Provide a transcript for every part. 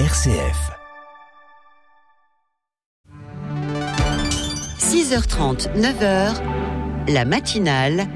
RCF. 6h30, 9h, la matinale.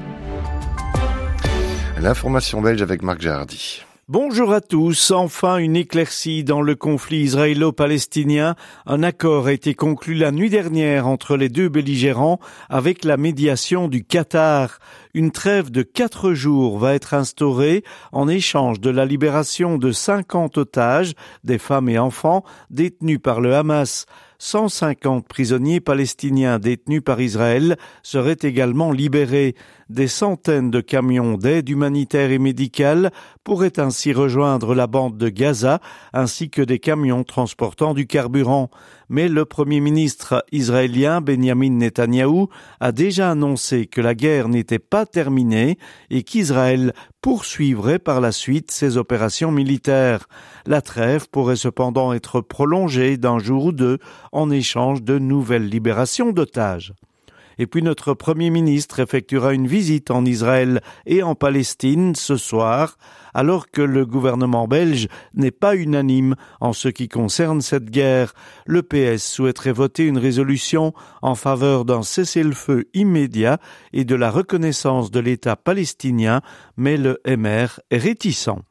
L'information belge avec Marc Jardy. Bonjour à tous. Enfin, une éclaircie dans le conflit israélo-palestinien. Un accord a été conclu la nuit dernière entre les deux belligérants avec la médiation du Qatar. Une trêve de quatre jours va être instaurée en échange de la libération de 50 otages, des femmes et enfants, détenus par le Hamas. 150 prisonniers palestiniens détenus par Israël seraient également libérés. Des centaines de camions d'aide humanitaire et médicale pourraient ainsi rejoindre la bande de Gaza, ainsi que des camions transportant du carburant. Mais le premier ministre israélien Benjamin Netanyahou a déjà annoncé que la guerre n'était pas terminée et qu'Israël poursuivrait par la suite ses opérations militaires. La trêve pourrait cependant être prolongée d'un jour ou deux en échange de nouvelles libérations d'otages. Et puis notre Premier ministre effectuera une visite en Israël et en Palestine ce soir, alors que le gouvernement belge n'est pas unanime en ce qui concerne cette guerre. Le PS souhaiterait voter une résolution en faveur d'un cessez-le-feu immédiat et de la reconnaissance de l'État palestinien, mais le MR est réticent.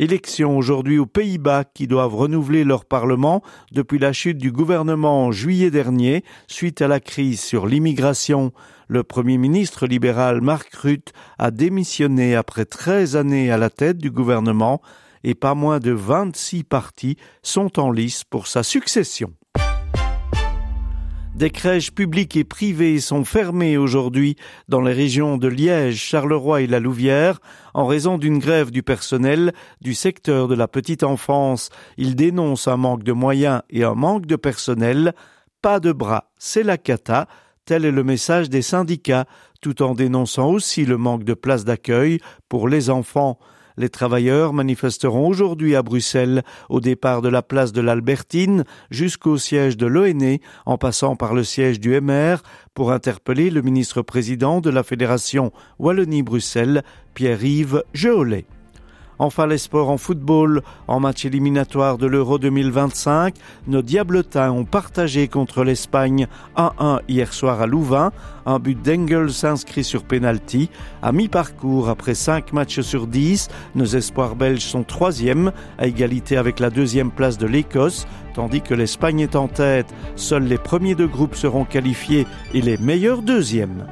Élections aujourd'hui aux Pays-Bas qui doivent renouveler leur Parlement depuis la chute du gouvernement en juillet dernier suite à la crise sur l'immigration. Le Premier ministre libéral Mark Rutte a démissionné après 13 années à la tête du gouvernement et pas moins de 26 partis sont en lice pour sa succession. Des crèches publiques et privées sont fermées aujourd'hui dans les régions de Liège, Charleroi et la Louvière en raison d'une grève du personnel du secteur de la petite enfance. Ils dénoncent un manque de moyens et un manque de personnel. Pas de bras, c'est la cata. Tel est le message des syndicats, tout en dénonçant aussi le manque de places d'accueil pour les enfants. Les travailleurs manifesteront aujourd'hui à Bruxelles, au départ de la place de l'Albertine jusqu'au siège de l'ONE, en passant par le siège du MR, pour interpeller le ministre-président de la Fédération Wallonie-Bruxelles, Pierre-Yves Geolet. Enfin, les sports en football. En match éliminatoire de l'Euro 2025, nos Diabletins ont partagé contre l'Espagne 1-1 hier soir à Louvain. Un but d'Engels s'inscrit sur penalty. À mi-parcours, après 5 matchs sur 10, nos espoirs belges sont troisièmes, à égalité avec la deuxième place de l'Écosse, tandis que l'Espagne est en tête. Seuls les premiers deux groupes seront qualifiés et les meilleurs deuxièmes.